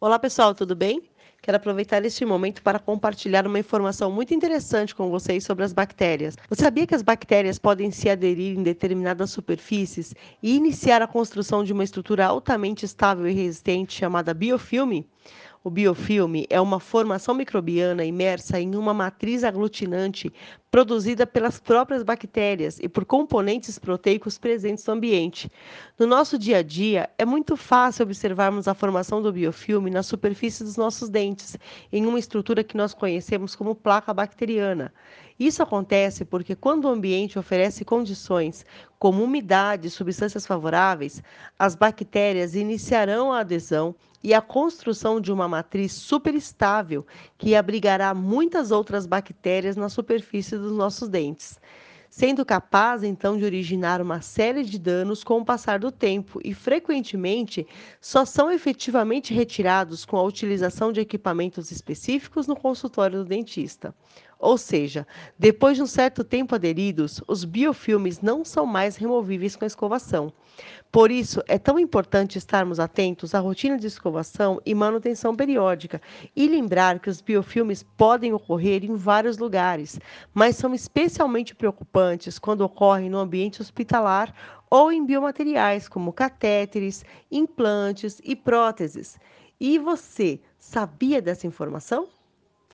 Olá pessoal, tudo bem? Quero aproveitar este momento para compartilhar uma informação muito interessante com vocês sobre as bactérias. Você sabia que as bactérias podem se aderir em determinadas superfícies e iniciar a construção de uma estrutura altamente estável e resistente chamada biofilme? O biofilme é uma formação microbiana imersa em uma matriz aglutinante produzida pelas próprias bactérias e por componentes proteicos presentes no ambiente. No nosso dia a dia, é muito fácil observarmos a formação do biofilme na superfície dos nossos dentes, em uma estrutura que nós conhecemos como placa bacteriana. Isso acontece porque, quando o ambiente oferece condições como umidade e substâncias favoráveis, as bactérias iniciarão a adesão e a construção de uma matriz superestável que abrigará muitas outras bactérias na superfície dos nossos dentes, sendo capaz então de originar uma série de danos com o passar do tempo e frequentemente só são efetivamente retirados com a utilização de equipamentos específicos no consultório do dentista. Ou seja, depois de um certo tempo aderidos, os biofilmes não são mais removíveis com a escovação. Por isso, é tão importante estarmos atentos à rotina de escovação e manutenção periódica e lembrar que os biofilmes podem ocorrer em vários lugares, mas são especialmente preocupantes quando ocorrem no ambiente hospitalar ou em biomateriais como catéteres, implantes e próteses. E você sabia dessa informação?